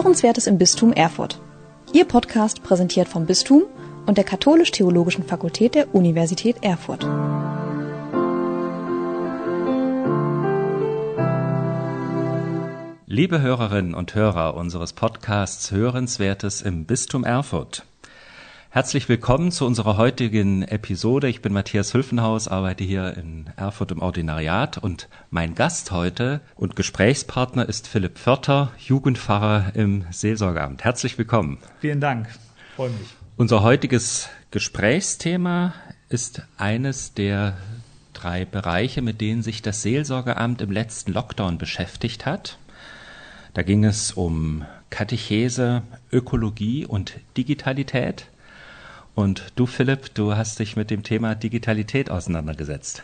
Hörenswertes im Bistum Erfurt. Ihr Podcast präsentiert vom Bistum und der Katholisch-Theologischen Fakultät der Universität Erfurt. Liebe Hörerinnen und Hörer unseres Podcasts Hörenswertes im Bistum Erfurt. Herzlich willkommen zu unserer heutigen Episode. Ich bin Matthias Hülfenhaus, arbeite hier in Erfurt im Ordinariat und mein Gast heute und Gesprächspartner ist Philipp Förter, Jugendpfarrer im Seelsorgeamt. Herzlich willkommen. Vielen Dank, freue mich. Unser heutiges Gesprächsthema ist eines der drei Bereiche, mit denen sich das Seelsorgeamt im letzten Lockdown beschäftigt hat. Da ging es um Katechese, Ökologie und Digitalität. Und du, Philipp, du hast dich mit dem Thema Digitalität auseinandergesetzt.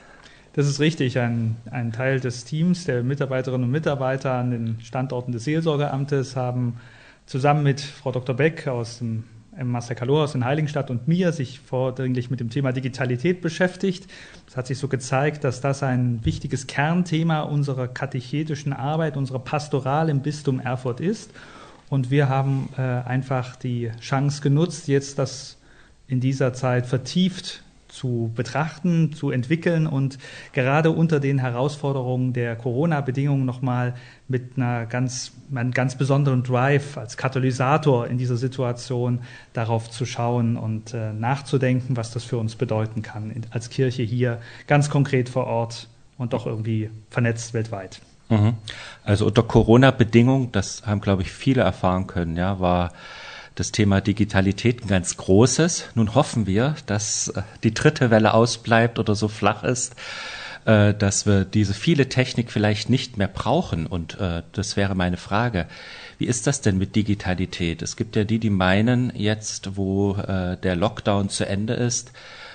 Das ist richtig. Ein, ein Teil des Teams der Mitarbeiterinnen und Mitarbeiter an den Standorten des Seelsorgeamtes haben zusammen mit Frau Dr. Beck aus dem Master Kaloras in Heiligenstadt und mir sich vordringlich mit dem Thema Digitalität beschäftigt. Es hat sich so gezeigt, dass das ein wichtiges Kernthema unserer katechetischen Arbeit, unserer Pastoral im Bistum Erfurt ist. Und wir haben äh, einfach die Chance genutzt, jetzt das in dieser Zeit vertieft zu betrachten, zu entwickeln und gerade unter den Herausforderungen der Corona-Bedingungen nochmal mit einer ganz, einem ganz besonderen Drive als Katalysator in dieser Situation darauf zu schauen und äh, nachzudenken, was das für uns bedeuten kann, als Kirche hier ganz konkret vor Ort und doch irgendwie vernetzt weltweit. Mhm. Also unter Corona-Bedingungen, das haben, glaube ich, viele erfahren können, ja, war das Thema Digitalität ein ganz großes. Nun hoffen wir, dass äh, die dritte Welle ausbleibt oder so flach ist, äh, dass wir diese viele Technik vielleicht nicht mehr brauchen. Und äh, das wäre meine Frage. Wie ist das denn mit Digitalität? Es gibt ja die, die meinen, jetzt, wo der Lockdown zu Ende ist,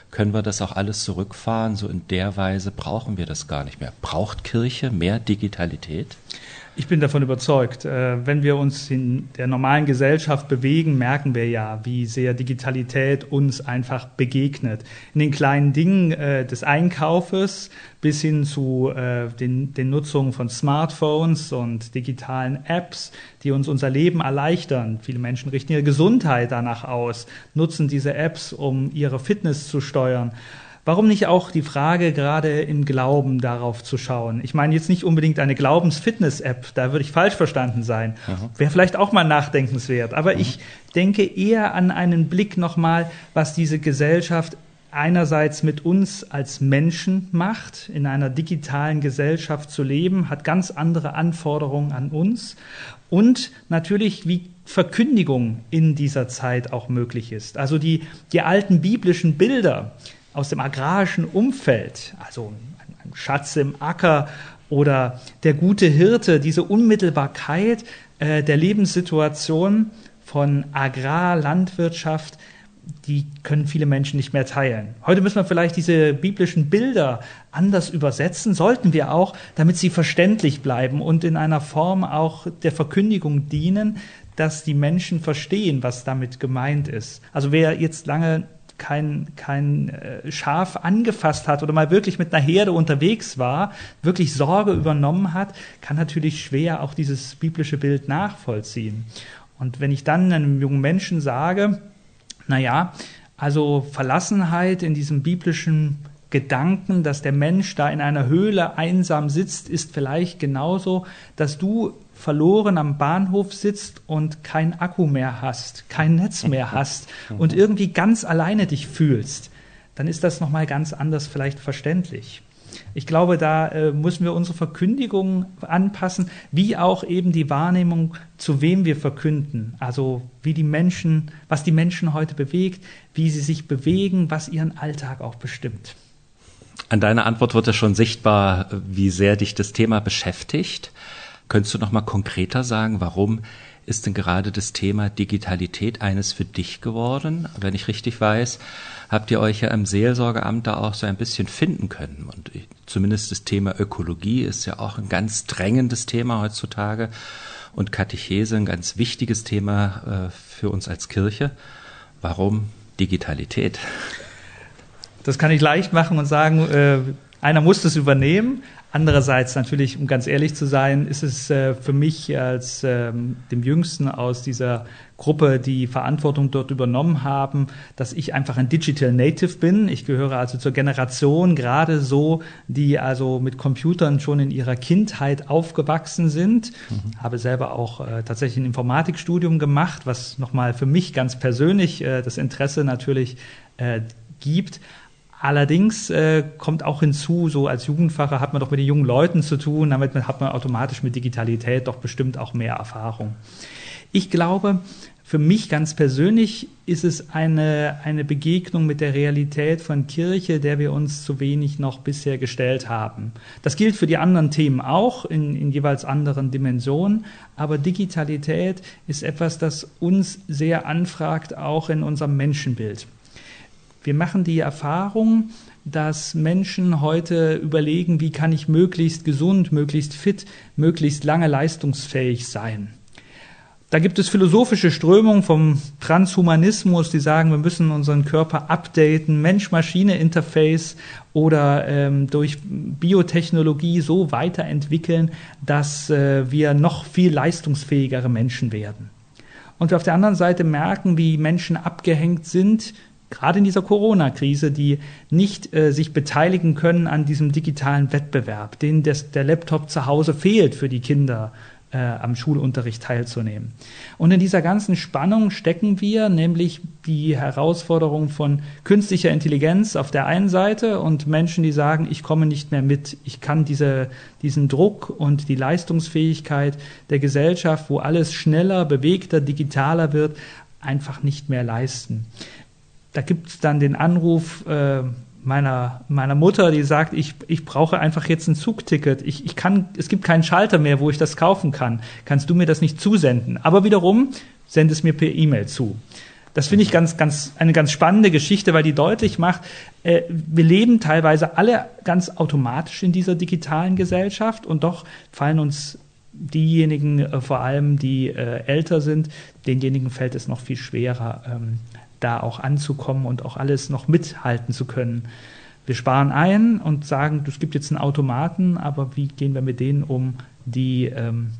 können wir das auch alles zurückfahren. So in der Weise brauchen wir das gar nicht mehr. Braucht Kirche mehr Digitalität? Ich bin davon überzeugt. Äh, wenn wir uns in der normalen Gesellschaft bewegen, merken wir ja, wie sehr Digitalität uns einfach begegnet. In den kleinen Dingen äh, des Einkaufes bis hin zu äh, den, den Nutzungen von Smartphones und digitalen Apps, die uns unser Leben erleichtern. Viele Menschen richten ihre Gesundheit danach aus, nutzen diese Apps, um ihre Fitness zu steuern. Warum nicht auch die Frage gerade im Glauben darauf zu schauen? Ich meine jetzt nicht unbedingt eine Glaubensfitness-App, da würde ich falsch verstanden sein. Wäre vielleicht auch mal nachdenkenswert. Aber mhm. ich denke eher an einen Blick nochmal, was diese Gesellschaft einerseits mit uns als Menschen macht, in einer digitalen Gesellschaft zu leben, hat ganz andere Anforderungen an uns und natürlich, wie Verkündigung in dieser Zeit auch möglich ist. Also die, die alten biblischen Bilder, aus dem agrarischen Umfeld, also ein Schatz im Acker oder der gute Hirte, diese Unmittelbarkeit äh, der Lebenssituation von Agrar, Landwirtschaft, die können viele Menschen nicht mehr teilen. Heute müssen wir vielleicht diese biblischen Bilder anders übersetzen, sollten wir auch, damit sie verständlich bleiben und in einer Form auch der Verkündigung dienen, dass die Menschen verstehen, was damit gemeint ist. Also wer jetzt lange kein, kein äh, Schaf angefasst hat oder mal wirklich mit einer Herde unterwegs war, wirklich Sorge übernommen hat, kann natürlich schwer auch dieses biblische Bild nachvollziehen. Und wenn ich dann einem jungen Menschen sage, na ja, also Verlassenheit in diesem biblischen Gedanken, dass der Mensch da in einer Höhle einsam sitzt, ist vielleicht genauso, dass du verloren am Bahnhof sitzt und kein Akku mehr hast, kein Netz mehr hast und irgendwie ganz alleine dich fühlst, dann ist das nochmal ganz anders vielleicht verständlich. Ich glaube, da äh, müssen wir unsere Verkündigung anpassen, wie auch eben die Wahrnehmung, zu wem wir verkünden. Also wie die Menschen, was die Menschen heute bewegt, wie sie sich bewegen, was ihren Alltag auch bestimmt. An deiner Antwort wird ja schon sichtbar, wie sehr dich das Thema beschäftigt. Könntest du noch mal konkreter sagen, warum ist denn gerade das Thema Digitalität eines für dich geworden? Wenn ich richtig weiß, habt ihr euch ja im Seelsorgeamt da auch so ein bisschen finden können. Und zumindest das Thema Ökologie ist ja auch ein ganz drängendes Thema heutzutage und Katechese ein ganz wichtiges Thema äh, für uns als Kirche. Warum Digitalität? Das kann ich leicht machen und sagen, äh, einer muss das übernehmen. Andererseits natürlich, um ganz ehrlich zu sein, ist es äh, für mich als ähm, dem Jüngsten aus dieser Gruppe, die Verantwortung dort übernommen haben, dass ich einfach ein Digital Native bin. Ich gehöre also zur Generation gerade so, die also mit Computern schon in ihrer Kindheit aufgewachsen sind. Mhm. Habe selber auch äh, tatsächlich ein Informatikstudium gemacht, was nochmal für mich ganz persönlich äh, das Interesse natürlich äh, gibt. Allerdings äh, kommt auch hinzu, so als Jugendfacher hat man doch mit den jungen Leuten zu tun, damit hat man automatisch mit Digitalität doch bestimmt auch mehr Erfahrung. Ich glaube, für mich ganz persönlich ist es eine, eine Begegnung mit der Realität von Kirche, der wir uns zu wenig noch bisher gestellt haben. Das gilt für die anderen Themen auch in, in jeweils anderen Dimensionen, aber Digitalität ist etwas, das uns sehr anfragt, auch in unserem Menschenbild. Wir machen die Erfahrung, dass Menschen heute überlegen, wie kann ich möglichst gesund, möglichst fit, möglichst lange leistungsfähig sein. Da gibt es philosophische Strömungen vom Transhumanismus, die sagen, wir müssen unseren Körper updaten, Mensch-Maschine-Interface oder ähm, durch Biotechnologie so weiterentwickeln, dass äh, wir noch viel leistungsfähigere Menschen werden. Und wir auf der anderen Seite merken, wie Menschen abgehängt sind gerade in dieser Corona-Krise, die nicht äh, sich beteiligen können an diesem digitalen Wettbewerb, denen das, der Laptop zu Hause fehlt für die Kinder äh, am Schulunterricht teilzunehmen. Und in dieser ganzen Spannung stecken wir, nämlich die Herausforderung von künstlicher Intelligenz auf der einen Seite und Menschen, die sagen, ich komme nicht mehr mit, ich kann diese, diesen Druck und die Leistungsfähigkeit der Gesellschaft, wo alles schneller, bewegter, digitaler wird, einfach nicht mehr leisten da gibt es dann den Anruf äh, meiner, meiner Mutter, die sagt, ich, ich brauche einfach jetzt ein Zugticket. Ich, ich kann, es gibt keinen Schalter mehr, wo ich das kaufen kann. Kannst du mir das nicht zusenden? Aber wiederum, send es mir per E-Mail zu. Das finde ich ganz, ganz, eine ganz spannende Geschichte, weil die deutlich macht, äh, wir leben teilweise alle ganz automatisch in dieser digitalen Gesellschaft und doch fallen uns diejenigen, äh, vor allem die äh, älter sind, denjenigen fällt es noch viel schwerer, ähm, da auch anzukommen und auch alles noch mithalten zu können. Wir sparen ein und sagen, es gibt jetzt einen Automaten, aber wie gehen wir mit denen um, die, ähm,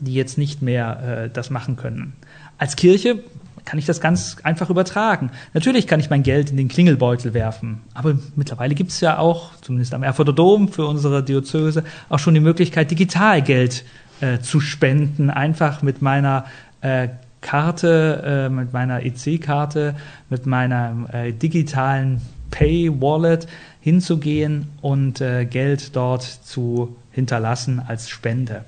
die jetzt nicht mehr äh, das machen können? Als Kirche kann ich das ganz einfach übertragen. Natürlich kann ich mein Geld in den Klingelbeutel werfen, aber mittlerweile gibt es ja auch, zumindest am Erfurter Dom für unsere Diözese, auch schon die Möglichkeit, digital Geld äh, zu spenden, einfach mit meiner äh, Karte, äh, mit meiner EC-Karte, mit meiner äh, digitalen Pay-Wallet hinzugehen und äh, Geld dort zu hinterlassen als Spende.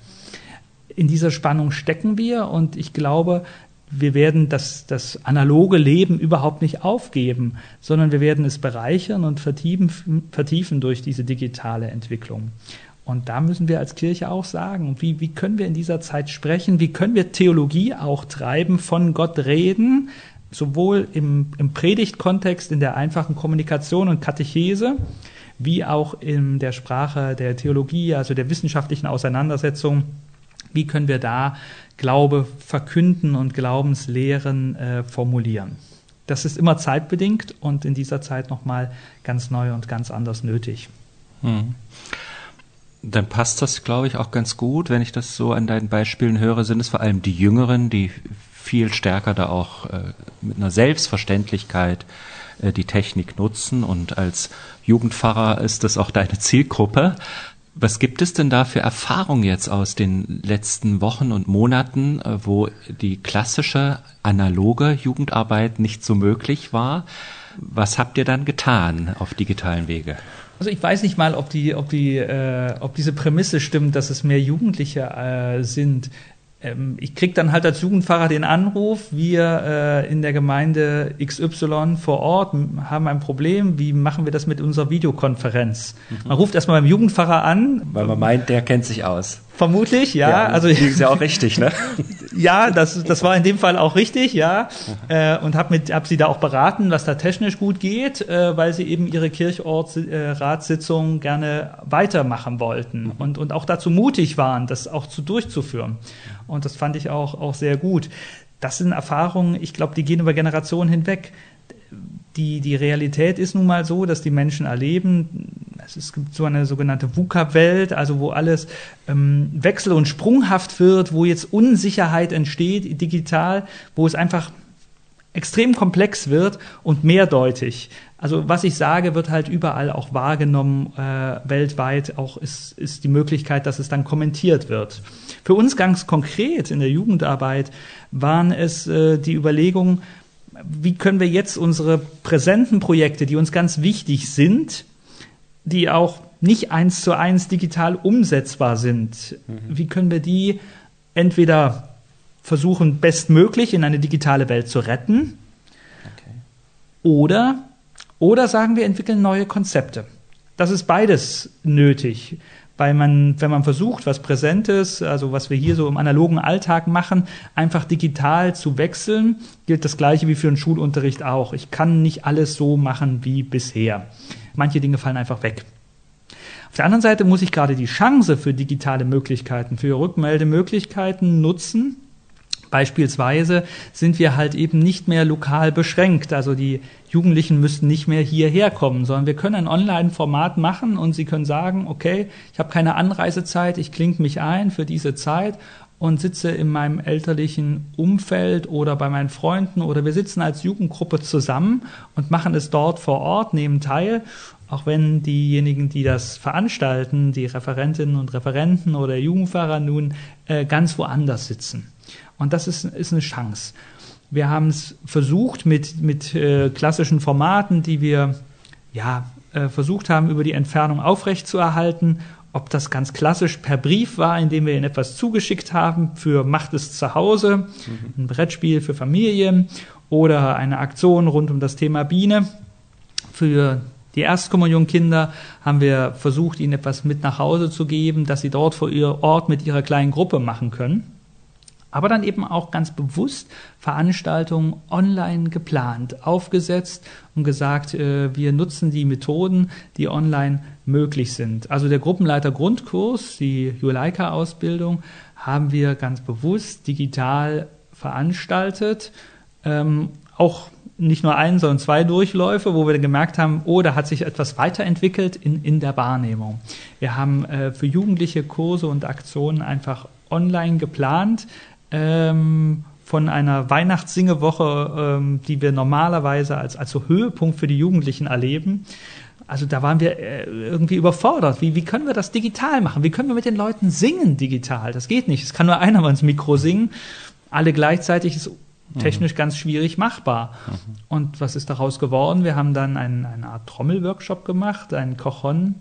In dieser Spannung stecken wir und ich glaube, wir werden das, das analoge Leben überhaupt nicht aufgeben, sondern wir werden es bereichern und vertiefen, vertiefen durch diese digitale Entwicklung. Und da müssen wir als Kirche auch sagen, wie, wie können wir in dieser Zeit sprechen, wie können wir Theologie auch treiben, von Gott reden, sowohl im, im Predigtkontext, in der einfachen Kommunikation und Katechese, wie auch in der Sprache der Theologie, also der wissenschaftlichen Auseinandersetzung. Wie können wir da Glaube verkünden und Glaubenslehren äh, formulieren? Das ist immer zeitbedingt und in dieser Zeit nochmal ganz neu und ganz anders nötig. Hm dann passt das, glaube ich, auch ganz gut. Wenn ich das so an deinen Beispielen höre, sind es vor allem die Jüngeren, die viel stärker da auch äh, mit einer Selbstverständlichkeit äh, die Technik nutzen. Und als Jugendpfarrer ist das auch deine Zielgruppe. Was gibt es denn da für Erfahrungen jetzt aus den letzten Wochen und Monaten, äh, wo die klassische analoge Jugendarbeit nicht so möglich war? Was habt ihr dann getan auf digitalen Wege? Also ich weiß nicht mal, ob die, ob die, äh, ob diese Prämisse stimmt, dass es mehr Jugendliche äh, sind. Ähm, ich krieg dann halt als Jugendfahrer den Anruf, wir äh, in der Gemeinde XY vor Ort haben ein Problem, wie machen wir das mit unserer Videokonferenz? Mhm. Man ruft erstmal beim Jugendfahrer an. Weil man meint, der kennt sich aus. Vermutlich, ja. ja also ist ja auch richtig, ne? ja, das, das war in dem Fall auch richtig, ja. Äh, und habe mit, hab sie da auch beraten, was da technisch gut geht, äh, weil sie eben ihre Kirchortsratssitzung äh, gerne weitermachen wollten mhm. und, und auch dazu mutig waren, das auch zu durchzuführen. Und das fand ich auch, auch sehr gut. Das sind Erfahrungen, ich glaube, die gehen über Generationen hinweg. Die, die Realität ist nun mal so, dass die Menschen erleben, es gibt so eine sogenannte VUCA-Welt, also wo alles ähm, wechsel- und sprunghaft wird, wo jetzt Unsicherheit entsteht digital, wo es einfach extrem komplex wird und mehrdeutig. Also was ich sage, wird halt überall auch wahrgenommen, äh, weltweit auch ist, ist die Möglichkeit, dass es dann kommentiert wird. Für uns ganz konkret in der Jugendarbeit waren es äh, die Überlegungen, wie können wir jetzt unsere präsenten Projekte, die uns ganz wichtig sind, die auch nicht eins zu eins digital umsetzbar sind, mhm. wie können wir die entweder versuchen, bestmöglich in eine digitale Welt zu retten, okay. oder, oder sagen wir, entwickeln neue Konzepte. Das ist beides nötig weil man, wenn man versucht, was Präsentes, also was wir hier so im analogen Alltag machen, einfach digital zu wechseln, gilt das Gleiche wie für den Schulunterricht auch. Ich kann nicht alles so machen wie bisher. Manche Dinge fallen einfach weg. Auf der anderen Seite muss ich gerade die Chance für digitale Möglichkeiten, für Rückmeldemöglichkeiten nutzen, Beispielsweise sind wir halt eben nicht mehr lokal beschränkt. Also die Jugendlichen müssten nicht mehr hierher kommen, sondern wir können ein Online-Format machen und sie können sagen, okay, ich habe keine Anreisezeit, ich klinge mich ein für diese Zeit und sitze in meinem elterlichen Umfeld oder bei meinen Freunden oder wir sitzen als Jugendgruppe zusammen und machen es dort vor Ort, nehmen teil, auch wenn diejenigen, die das veranstalten, die Referentinnen und Referenten oder Jugendfahrer nun äh, ganz woanders sitzen. Und das ist, ist eine Chance. Wir haben es versucht mit, mit äh, klassischen Formaten, die wir ja, äh, versucht haben, über die Entfernung aufrechtzuerhalten. Ob das ganz klassisch per Brief war, indem wir ihnen etwas zugeschickt haben für Macht es zu Hause, mhm. ein Brettspiel für Familien oder eine Aktion rund um das Thema Biene. Für die Erstkommunionkinder haben wir versucht, ihnen etwas mit nach Hause zu geben, dass sie dort vor ihr Ort mit ihrer kleinen Gruppe machen können aber dann eben auch ganz bewusst Veranstaltungen online geplant, aufgesetzt und gesagt, äh, wir nutzen die Methoden, die online möglich sind. Also der Gruppenleiter Grundkurs, die Juleika-Ausbildung, haben wir ganz bewusst digital veranstaltet, ähm, auch nicht nur ein, sondern zwei Durchläufe, wo wir gemerkt haben, oh, da hat sich etwas weiterentwickelt in, in der Wahrnehmung. Wir haben äh, für Jugendliche Kurse und Aktionen einfach online geplant, ähm, von einer Weihnachtssingewoche, ähm, die wir normalerweise als, als so Höhepunkt für die Jugendlichen erleben. Also da waren wir äh, irgendwie überfordert. Wie, wie können wir das digital machen? Wie können wir mit den Leuten singen digital? Das geht nicht. Es kann nur einer mal ins Mikro singen. Alle gleichzeitig ist technisch mhm. ganz schwierig machbar. Mhm. Und was ist daraus geworden? Wir haben dann einen, eine Art Trommelworkshop gemacht, einen Kochon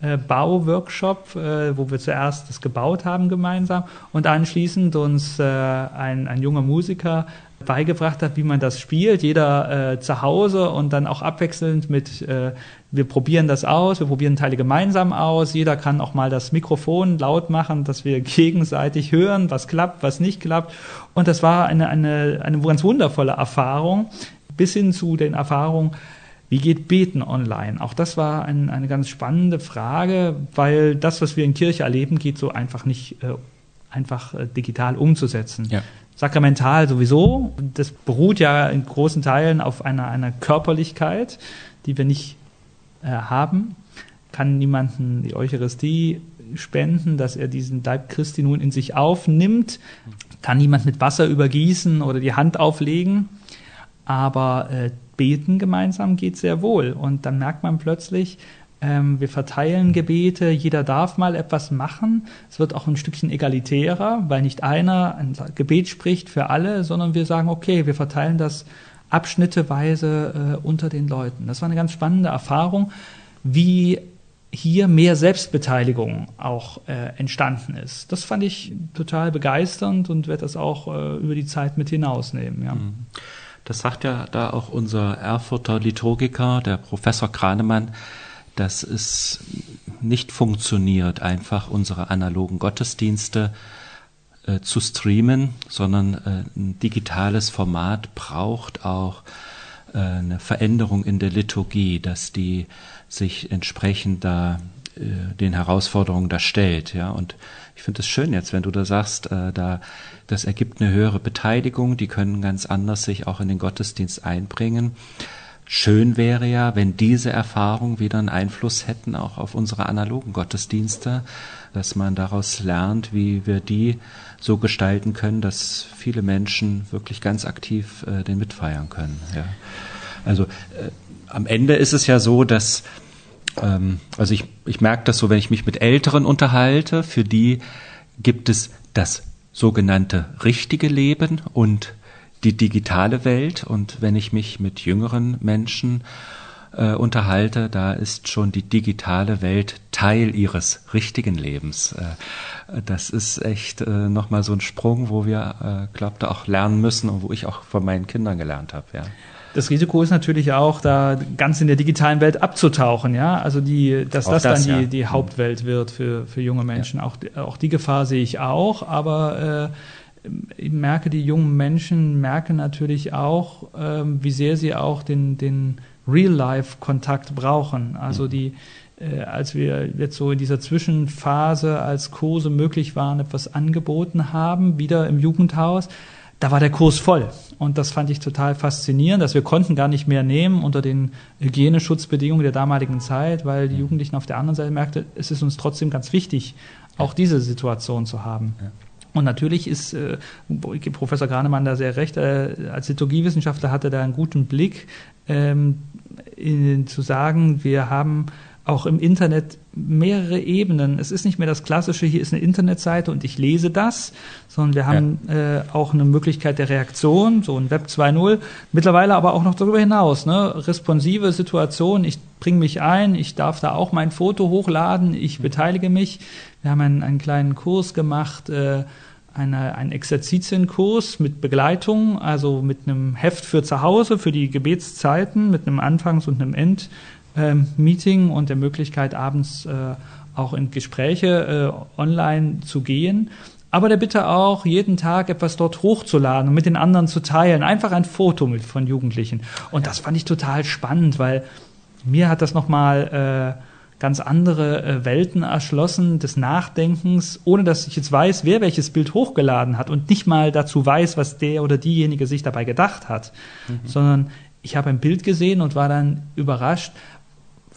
äh, Bauworkshop, äh, wo wir zuerst das gebaut haben gemeinsam und anschließend uns äh, ein, ein junger Musiker beigebracht hat, wie man das spielt, jeder äh, zu Hause und dann auch abwechselnd mit, äh, wir probieren das aus, wir probieren Teile gemeinsam aus, jeder kann auch mal das Mikrofon laut machen, dass wir gegenseitig hören, was klappt, was nicht klappt. Und das war eine, eine, eine ganz wundervolle Erfahrung, bis hin zu den Erfahrungen, wie geht Beten online? Auch das war ein, eine ganz spannende Frage, weil das, was wir in Kirche erleben, geht so einfach nicht äh, einfach äh, digital umzusetzen. Ja. Sakramental sowieso. Das beruht ja in großen Teilen auf einer, einer Körperlichkeit, die wir nicht äh, haben. Kann niemanden die Eucharistie spenden, dass er diesen Leib Christi nun in sich aufnimmt. Kann niemand mit Wasser übergießen oder die Hand auflegen. Aber äh, beten gemeinsam geht sehr wohl. Und dann merkt man plötzlich, ähm, wir verteilen Gebete, jeder darf mal etwas machen. Es wird auch ein Stückchen egalitärer, weil nicht einer ein Gebet spricht für alle, sondern wir sagen, okay, wir verteilen das abschnitteweise äh, unter den Leuten. Das war eine ganz spannende Erfahrung, wie hier mehr Selbstbeteiligung auch äh, entstanden ist. Das fand ich total begeisternd und werde das auch äh, über die Zeit mit hinausnehmen. Ja. Mhm. Das sagt ja da auch unser Erfurter Liturgiker, der Professor Kranemann, dass es nicht funktioniert, einfach unsere analogen Gottesdienste äh, zu streamen, sondern äh, ein digitales Format braucht auch äh, eine Veränderung in der Liturgie, dass die sich entsprechend da äh, den Herausforderungen da stellt. Ja, und ich finde es schön jetzt, wenn du da sagst, äh, da das ergibt eine höhere Beteiligung, die können ganz anders sich auch in den Gottesdienst einbringen. schön wäre ja, wenn diese Erfahrungen wieder einen Einfluss hätten auch auf unsere analogen Gottesdienste, dass man daraus lernt, wie wir die so gestalten können, dass viele Menschen wirklich ganz aktiv äh, den mitfeiern können. Ja. Also äh, am Ende ist es ja so, dass ähm, also ich, ich merke das so, wenn ich mich mit Älteren unterhalte, für die gibt es das sogenannte richtige Leben und die digitale Welt. Und wenn ich mich mit jüngeren Menschen äh, unterhalte, da ist schon die digitale Welt Teil ihres richtigen Lebens. Äh, das ist echt äh, nochmal so ein Sprung, wo wir, äh, glaube auch lernen müssen und wo ich auch von meinen Kindern gelernt habe. Ja. Das Risiko ist natürlich auch, da ganz in der digitalen Welt abzutauchen, ja. Also die, dass auch das, das dann ja. die, die mhm. Hauptwelt wird für, für junge Menschen. Ja. Auch, auch die Gefahr sehe ich auch, aber äh, ich merke, die jungen Menschen merken natürlich auch, ähm, wie sehr sie auch den, den Real-Life-Kontakt brauchen. Also mhm. die, äh, als wir jetzt so in dieser Zwischenphase, als Kurse möglich waren, etwas angeboten haben, wieder im Jugendhaus, da war der Kurs voll. Und das fand ich total faszinierend, dass wir konnten gar nicht mehr nehmen unter den Hygieneschutzbedingungen der damaligen Zeit, weil die. Jugendlichen auf der anderen Seite merkten, es ist uns trotzdem ganz wichtig, auch diese Situation zu haben. Ja. Und natürlich ist äh, Professor Granemann da sehr recht. Äh, als Liturgiewissenschaftler hat er da einen guten Blick, ähm, in, zu sagen, wir haben auch im Internet mehrere Ebenen. Es ist nicht mehr das klassische, hier ist eine Internetseite und ich lese das, sondern wir haben ja. äh, auch eine Möglichkeit der Reaktion, so ein Web 2.0, mittlerweile aber auch noch darüber hinaus, ne? responsive Situation, ich bringe mich ein, ich darf da auch mein Foto hochladen, ich mhm. beteilige mich. Wir haben einen, einen kleinen Kurs gemacht, äh, eine, einen Exerzitienkurs mit Begleitung, also mit einem Heft für zu Hause, für die Gebetszeiten, mit einem Anfangs- und einem End- Meeting und der Möglichkeit, abends äh, auch in Gespräche äh, online zu gehen. Aber der Bitte auch, jeden Tag etwas dort hochzuladen und mit den anderen zu teilen. Einfach ein Foto mit von Jugendlichen. Und das fand ich total spannend, weil mir hat das nochmal äh, ganz andere äh, Welten erschlossen des Nachdenkens, ohne dass ich jetzt weiß, wer welches Bild hochgeladen hat und nicht mal dazu weiß, was der oder diejenige sich dabei gedacht hat, mhm. sondern ich habe ein Bild gesehen und war dann überrascht,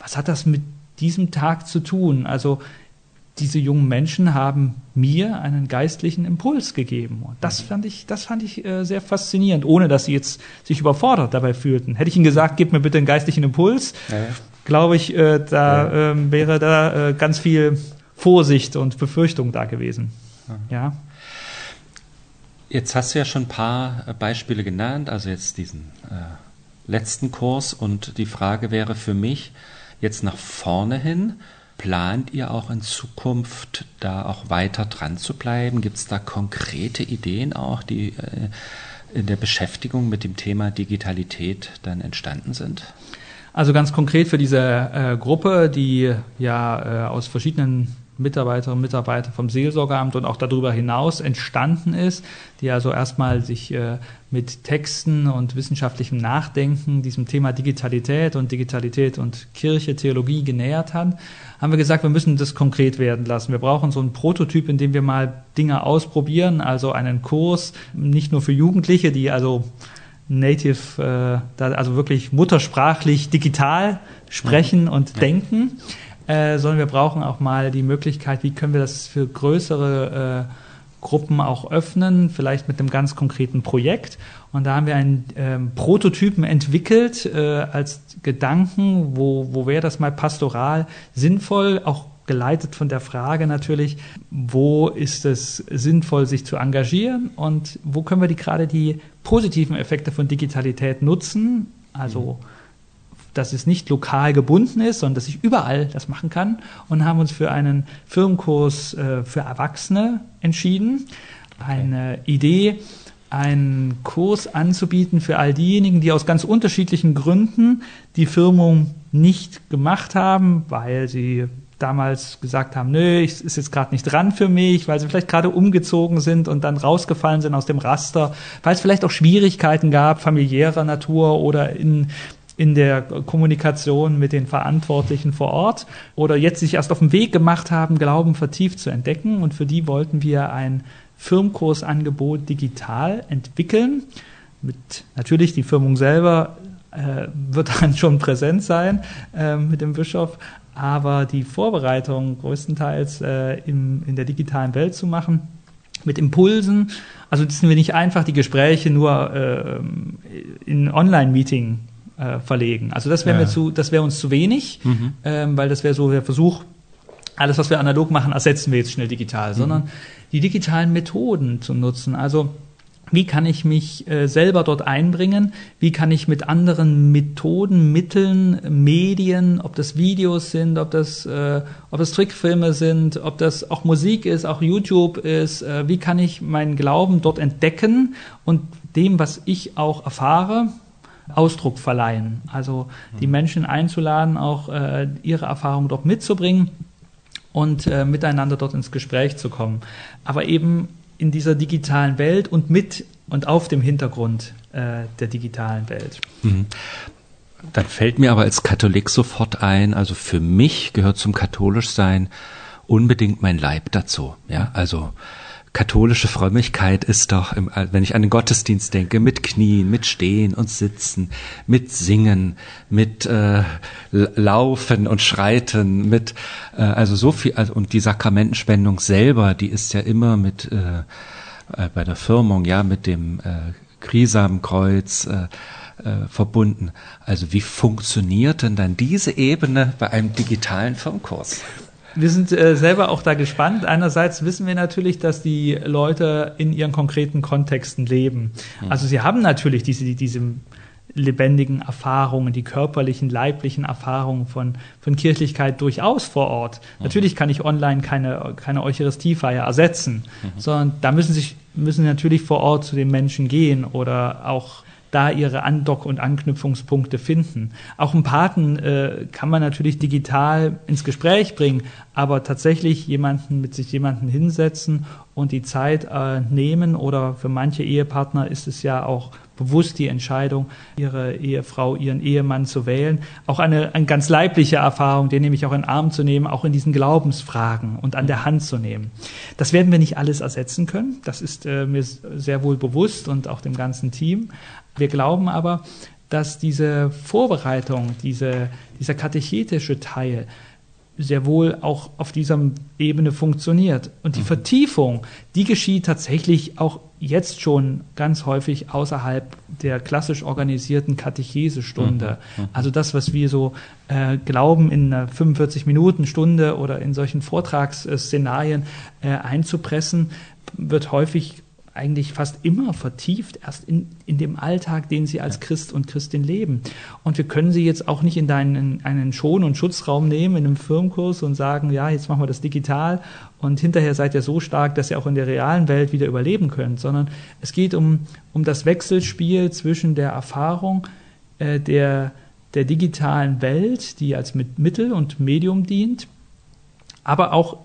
was hat das mit diesem Tag zu tun? Also diese jungen Menschen haben mir einen geistlichen Impuls gegeben. Und das fand ich, das fand ich äh, sehr faszinierend, ohne dass sie jetzt sich überfordert dabei fühlten. Hätte ich ihnen gesagt, gib mir bitte einen geistlichen Impuls, ja, glaube ich, äh, da äh, wäre da äh, ganz viel Vorsicht und Befürchtung da gewesen. Ja. Jetzt hast du ja schon ein paar äh, Beispiele genannt, also jetzt diesen äh, letzten Kurs und die Frage wäre für mich, jetzt nach vorne hin? Plant ihr auch in Zukunft da auch weiter dran zu bleiben? Gibt es da konkrete Ideen auch, die äh, in der Beschäftigung mit dem Thema Digitalität dann entstanden sind? Also ganz konkret für diese äh, Gruppe, die ja äh, aus verschiedenen Mitarbeiterinnen und Mitarbeiter vom Seelsorgeamt und auch darüber hinaus entstanden ist, die also erstmal sich äh, mit Texten und wissenschaftlichem Nachdenken diesem Thema Digitalität und Digitalität und Kirche, Theologie genähert hat, haben wir gesagt, wir müssen das konkret werden lassen. Wir brauchen so einen Prototyp, in dem wir mal Dinge ausprobieren, also einen Kurs, nicht nur für Jugendliche, die also native, äh, also wirklich muttersprachlich digital sprechen und ja. denken, äh, sondern wir brauchen auch mal die Möglichkeit, wie können wir das für größere äh, Gruppen auch öffnen, vielleicht mit einem ganz konkreten Projekt. Und da haben wir einen ähm, Prototypen entwickelt äh, als Gedanken, wo, wo wäre das mal pastoral sinnvoll, auch geleitet von der Frage natürlich, wo ist es sinnvoll, sich zu engagieren und wo können wir die, gerade die positiven Effekte von Digitalität nutzen, also mhm dass es nicht lokal gebunden ist, sondern dass ich überall das machen kann und haben uns für einen Firmenkurs äh, für Erwachsene entschieden. Eine Idee, einen Kurs anzubieten für all diejenigen, die aus ganz unterschiedlichen Gründen die Firmung nicht gemacht haben, weil sie damals gesagt haben, nö, ich ist jetzt gerade nicht dran für mich, weil sie vielleicht gerade umgezogen sind und dann rausgefallen sind aus dem Raster, weil es vielleicht auch Schwierigkeiten gab, familiärer Natur oder in in der Kommunikation mit den Verantwortlichen vor Ort oder jetzt sich erst auf den Weg gemacht haben, Glauben vertieft zu entdecken. Und für die wollten wir ein Firmkursangebot digital entwickeln. Mit natürlich die Firmung selber äh, wird dann schon präsent sein äh, mit dem Bischof. Aber die Vorbereitung größtenteils äh, im, in der digitalen Welt zu machen, mit Impulsen, also das sind wir nicht einfach die Gespräche nur äh, in Online-Meeting äh, verlegen. Also das wäre ja. zu, das wäre uns zu wenig, mhm. ähm, weil das wäre so der Versuch, alles, was wir analog machen, ersetzen wir jetzt schnell digital, mhm. sondern die digitalen Methoden zu nutzen. Also wie kann ich mich äh, selber dort einbringen? Wie kann ich mit anderen Methoden, Mitteln, Medien, ob das Videos sind, ob das, äh, ob das Trickfilme sind, ob das auch Musik ist, auch YouTube ist, äh, wie kann ich meinen Glauben dort entdecken und dem, was ich auch erfahre, Ausdruck verleihen. Also die mhm. Menschen einzuladen, auch äh, ihre Erfahrungen dort mitzubringen und äh, miteinander dort ins Gespräch zu kommen. Aber eben in dieser digitalen Welt und mit und auf dem Hintergrund äh, der digitalen Welt. Mhm. Dann fällt mir aber als Katholik sofort ein, also für mich gehört zum Katholischsein unbedingt mein Leib dazu. Ja, also katholische Frömmigkeit ist doch, im, wenn ich an den Gottesdienst denke, mit Knien, mit Stehen und Sitzen, mit Singen, mit äh, Laufen und Schreiten, mit äh, also so viel also, und die Sakramentenspendung selber, die ist ja immer mit äh, äh, bei der Firmung ja mit dem äh, Krisamenkreuz äh, äh, verbunden. Also wie funktioniert denn dann diese Ebene bei einem digitalen Firmkurs? Wir sind äh, selber auch da gespannt. Einerseits wissen wir natürlich, dass die Leute in ihren konkreten Kontexten leben. Mhm. Also sie haben natürlich diese, diese lebendigen Erfahrungen, die körperlichen, leiblichen Erfahrungen von, von Kirchlichkeit durchaus vor Ort. Mhm. Natürlich kann ich online keine, keine Eucharistiefeier ersetzen, mhm. sondern da müssen sich müssen natürlich vor Ort zu den Menschen gehen oder auch da ihre Andock- und Anknüpfungspunkte finden. Auch einen Paten äh, kann man natürlich digital ins Gespräch bringen, aber tatsächlich jemanden mit sich jemanden hinsetzen und die Zeit äh, nehmen oder für manche Ehepartner ist es ja auch bewusst die Entscheidung, ihre Ehefrau, ihren Ehemann zu wählen. Auch eine, eine ganz leibliche Erfahrung, den nämlich auch in den Arm zu nehmen, auch in diesen Glaubensfragen und an der Hand zu nehmen. Das werden wir nicht alles ersetzen können. Das ist äh, mir sehr wohl bewusst und auch dem ganzen Team. Wir glauben aber, dass diese Vorbereitung, diese, dieser katechetische Teil sehr wohl auch auf dieser Ebene funktioniert. Und die mhm. Vertiefung, die geschieht tatsächlich auch jetzt schon ganz häufig außerhalb der klassisch organisierten Katechesestunde. Mhm. mhm. Also das, was wir so äh, glauben, in einer 45-Minuten-Stunde oder in solchen Vortragsszenarien äh, einzupressen, wird häufig eigentlich fast immer vertieft, erst in, in dem Alltag, den sie als Christ und Christin leben. Und wir können sie jetzt auch nicht in deinen, einen Schon- und Schutzraum nehmen, in einem Firmenkurs und sagen, ja, jetzt machen wir das digital und hinterher seid ihr so stark, dass ihr auch in der realen Welt wieder überleben könnt, sondern es geht um, um das Wechselspiel zwischen der Erfahrung äh, der, der digitalen Welt, die als Mittel und Medium dient, aber auch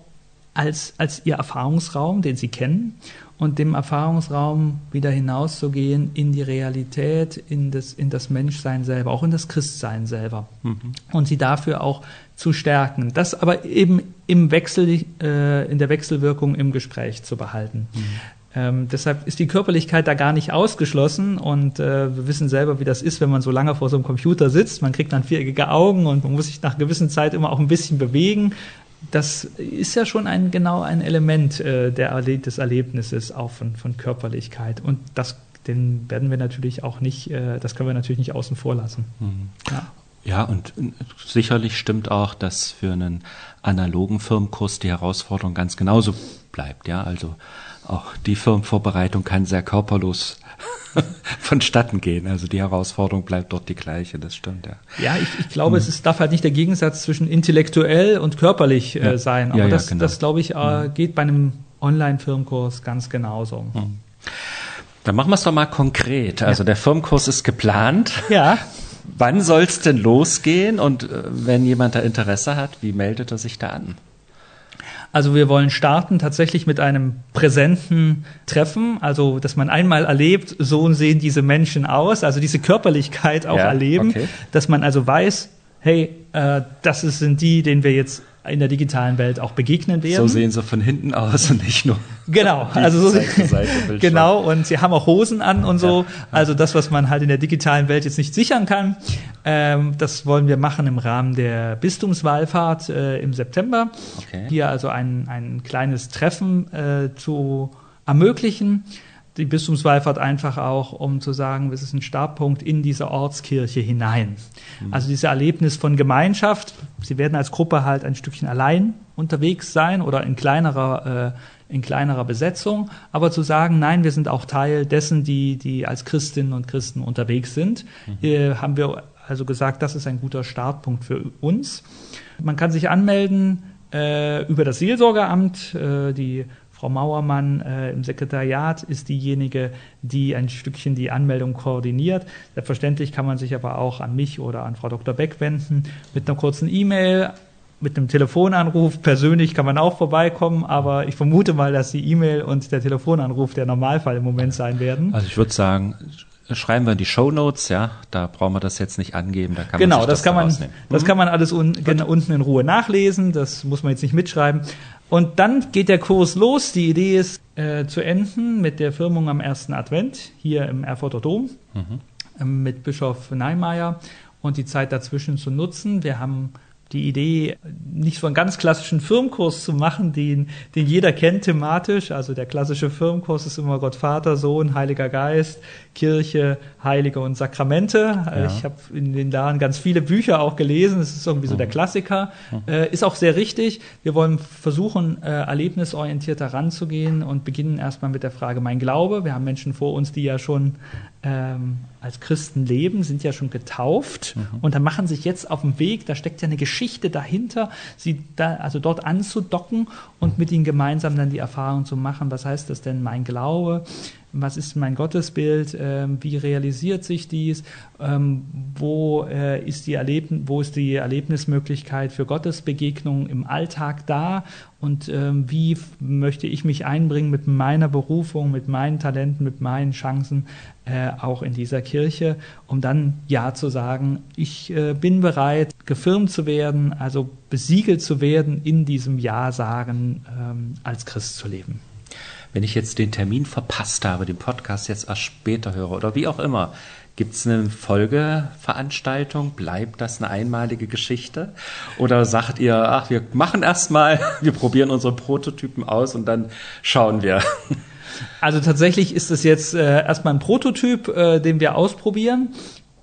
als, als ihr Erfahrungsraum, den sie kennen und dem Erfahrungsraum wieder hinauszugehen in die Realität, in das, in das Menschsein selber, auch in das Christsein selber. Mhm. Und sie dafür auch zu stärken. Das aber eben im Wechsel, äh, in der Wechselwirkung im Gespräch zu behalten. Mhm. Ähm, deshalb ist die Körperlichkeit da gar nicht ausgeschlossen und äh, wir wissen selber, wie das ist, wenn man so lange vor so einem Computer sitzt. Man kriegt dann viereckige Augen und man muss sich nach gewissen Zeit immer auch ein bisschen bewegen das ist ja schon ein genau ein Element äh, der, des Erlebnisses auch von, von Körperlichkeit. Und das den werden wir natürlich auch nicht, äh, das können wir natürlich nicht außen vor lassen. Mhm. Ja. ja, und äh, sicherlich stimmt auch, dass für einen analogen Firmenkurs die Herausforderung ganz genauso bleibt. Ja, also auch die Firmenvorbereitung kann sehr körperlos vonstatten gehen. Also die Herausforderung bleibt dort die gleiche, das stimmt, ja. Ja, ich, ich glaube, mhm. es ist, darf halt nicht der Gegensatz zwischen intellektuell und körperlich äh, sein. Aber ja, das, genau. das, glaube ich, äh, mhm. geht bei einem Online-Firmenkurs ganz genauso. Mhm. Dann machen wir es doch mal konkret. Also der Firmenkurs ist geplant. Ja. Wann soll es denn losgehen? Und äh, wenn jemand da Interesse hat, wie meldet er sich da an? Also wir wollen starten tatsächlich mit einem präsenten Treffen, also dass man einmal erlebt, so sehen diese Menschen aus, also diese Körperlichkeit auch ja, erleben, okay. dass man also weiß, hey, äh, das sind die, denen wir jetzt in der digitalen Welt auch begegnen werden. So sehen sie von hinten aus und nicht nur. Genau, also so, Seite Seite genau und sie haben auch Hosen an und so. Ja. Also das, was man halt in der digitalen Welt jetzt nicht sichern kann, ähm, das wollen wir machen im Rahmen der Bistumswahlfahrt äh, im September. Okay. Hier also ein, ein kleines Treffen äh, zu ermöglichen die Bistumswallfahrt einfach auch, um zu sagen, es ist ein Startpunkt in diese Ortskirche hinein. Mhm. Also dieses Erlebnis von Gemeinschaft. Sie werden als Gruppe halt ein Stückchen allein unterwegs sein oder in kleinerer, äh, in kleinerer Besetzung. Aber zu sagen, nein, wir sind auch Teil dessen, die, die als Christinnen und Christen unterwegs sind, mhm. äh, haben wir also gesagt, das ist ein guter Startpunkt für uns. Man kann sich anmelden äh, über das Seelsorgeramt. Äh, die Frau Mauermann äh, im Sekretariat ist diejenige, die ein Stückchen die Anmeldung koordiniert. Selbstverständlich kann man sich aber auch an mich oder an Frau Dr. Beck wenden mit einer kurzen E-Mail. Mit einem Telefonanruf persönlich kann man auch vorbeikommen, aber ich vermute mal, dass die E-Mail und der Telefonanruf der Normalfall im Moment sein werden. Also ich würde sagen, schreiben wir in die Show Notes, ja, da brauchen wir das jetzt nicht angeben, da kann genau, man das, das kann man, das mhm. kann man alles un, unten in Ruhe nachlesen, das muss man jetzt nicht mitschreiben. Und dann geht der Kurs los. Die Idee ist äh, zu enden mit der Firmung am ersten Advent hier im Erfurter Dom mhm. äh, mit Bischof Neimeyer und die Zeit dazwischen zu nutzen. Wir haben die Idee, nicht so einen ganz klassischen Firmenkurs zu machen, den, den jeder kennt thematisch. Also der klassische Firmenkurs ist immer Gott Vater, Sohn, Heiliger Geist, Kirche, Heilige und Sakramente. Ja. Ich habe in den Jahren ganz viele Bücher auch gelesen. Es ist irgendwie so der mhm. Klassiker. Mhm. Äh, ist auch sehr richtig. Wir wollen versuchen, äh, erlebnisorientierter ranzugehen und beginnen erstmal mit der Frage mein Glaube. Wir haben Menschen vor uns, die ja schon ähm, als Christen leben, sind ja schon getauft mhm. und dann machen sich jetzt auf den Weg, da steckt ja eine Geschichte dahinter, sie da, also dort anzudocken und mit ihnen gemeinsam dann die Erfahrung zu machen, was heißt das denn mein Glaube, was ist mein Gottesbild, ähm, wie realisiert sich dies, ähm, wo, äh, ist die wo ist die Erlebnismöglichkeit für Gottesbegegnungen im Alltag da? Und ähm, wie möchte ich mich einbringen mit meiner Berufung, mit meinen Talenten, mit meinen Chancen äh, auch in dieser Kirche, um dann Ja zu sagen, ich äh, bin bereit, gefirmt zu werden, also besiegelt zu werden, in diesem Ja-Sagen ähm, als Christ zu leben wenn ich jetzt den Termin verpasst habe, den Podcast jetzt erst später höre oder wie auch immer, gibt es eine Folgeveranstaltung? Bleibt das eine einmalige Geschichte? Oder sagt ihr, ach, wir machen erstmal, wir probieren unsere Prototypen aus und dann schauen wir? Also tatsächlich ist es jetzt äh, erstmal ein Prototyp, äh, den wir ausprobieren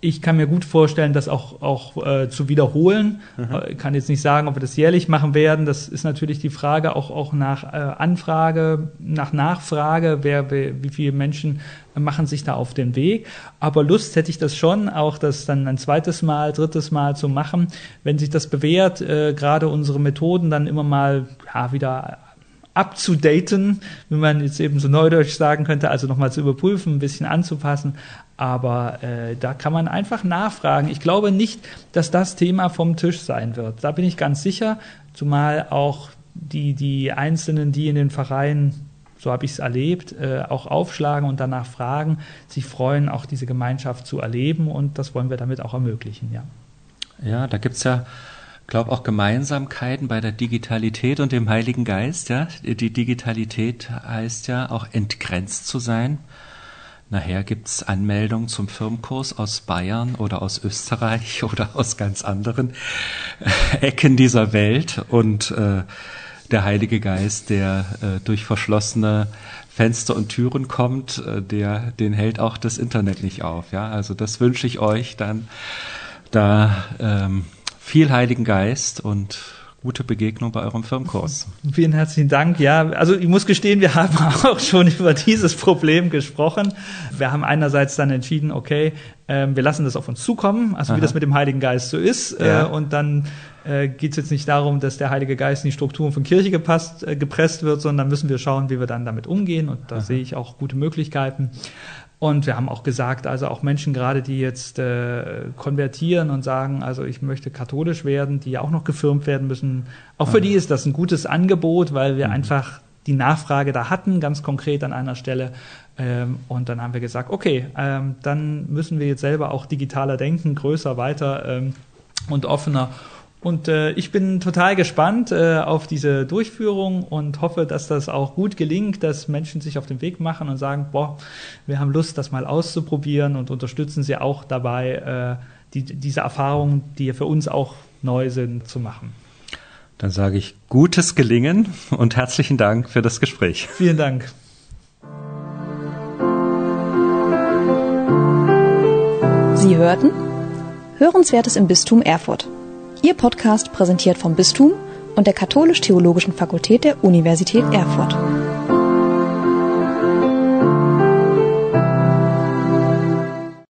ich kann mir gut vorstellen, das auch, auch äh, zu wiederholen. Mhm. Ich äh, kann jetzt nicht sagen, ob wir das jährlich machen werden. Das ist natürlich die Frage auch, auch nach äh, Anfrage, nach Nachfrage, wer, wer, wie viele Menschen machen sich da auf den Weg. Aber Lust hätte ich das schon, auch das dann ein zweites Mal, drittes Mal zu machen. Wenn sich das bewährt, äh, gerade unsere Methoden dann immer mal ja, wieder abzudaten, wie man jetzt eben so neudeutsch sagen könnte, also nochmal zu überprüfen, ein bisschen anzupassen. Aber äh, da kann man einfach nachfragen. Ich glaube nicht, dass das Thema vom Tisch sein wird. Da bin ich ganz sicher, zumal auch die, die Einzelnen, die in den Vereinen, so habe ich es erlebt, äh, auch aufschlagen und danach fragen, sich freuen, auch diese Gemeinschaft zu erleben und das wollen wir damit auch ermöglichen, ja. Ja, da gibt's ja glaube auch Gemeinsamkeiten bei der Digitalität und dem Heiligen Geist. Ja, die Digitalität heißt ja auch entgrenzt zu sein. Nachher gibt's Anmeldungen zum Firmenkurs aus Bayern oder aus Österreich oder aus ganz anderen Ecken dieser Welt und äh, der Heilige Geist, der äh, durch verschlossene Fenster und Türen kommt, äh, der den hält auch das Internet nicht auf. Ja, also das wünsche ich euch dann da ähm, viel Heiligen Geist und gute Begegnung bei eurem Firmenkurs. Vielen herzlichen Dank. Ja, also ich muss gestehen, wir haben auch schon über dieses Problem gesprochen. Wir haben einerseits dann entschieden, okay, äh, wir lassen das auf uns zukommen, also Aha. wie das mit dem Heiligen Geist so ist. Äh, ja. Äh, und dann äh, geht es jetzt nicht darum, dass der Heilige Geist in die Strukturen von Kirche gepasst, äh, gepresst wird, sondern müssen wir schauen, wie wir dann damit umgehen. Und da Aha. sehe ich auch gute Möglichkeiten. Und wir haben auch gesagt, also auch Menschen gerade, die jetzt äh, konvertieren und sagen, also ich möchte katholisch werden, die ja auch noch gefirmt werden müssen, auch für mhm. die ist das ein gutes Angebot, weil wir mhm. einfach die Nachfrage da hatten, ganz konkret an einer Stelle. Ähm, und dann haben wir gesagt, okay, ähm, dann müssen wir jetzt selber auch digitaler denken, größer, weiter ähm, und offener Und äh, ich bin total gespannt äh, auf diese Durchführung und hoffe, dass das auch gut gelingt, dass Menschen sich auf den Weg machen und sagen, boah, wir haben Lust, das mal auszuprobieren und unterstützen sie auch dabei, äh, die, diese Erfahrungen, die für uns auch neu sind, zu machen. Dann sage ich gutes Gelingen und herzlichen Dank für das Gespräch. Vielen Dank. Sie hörten Hörenswertes im Bistum Erfurt. Ihr Podcast präsentiert vom Bistum und der Katholisch-Theologischen Fakultät der Universität Erfurt.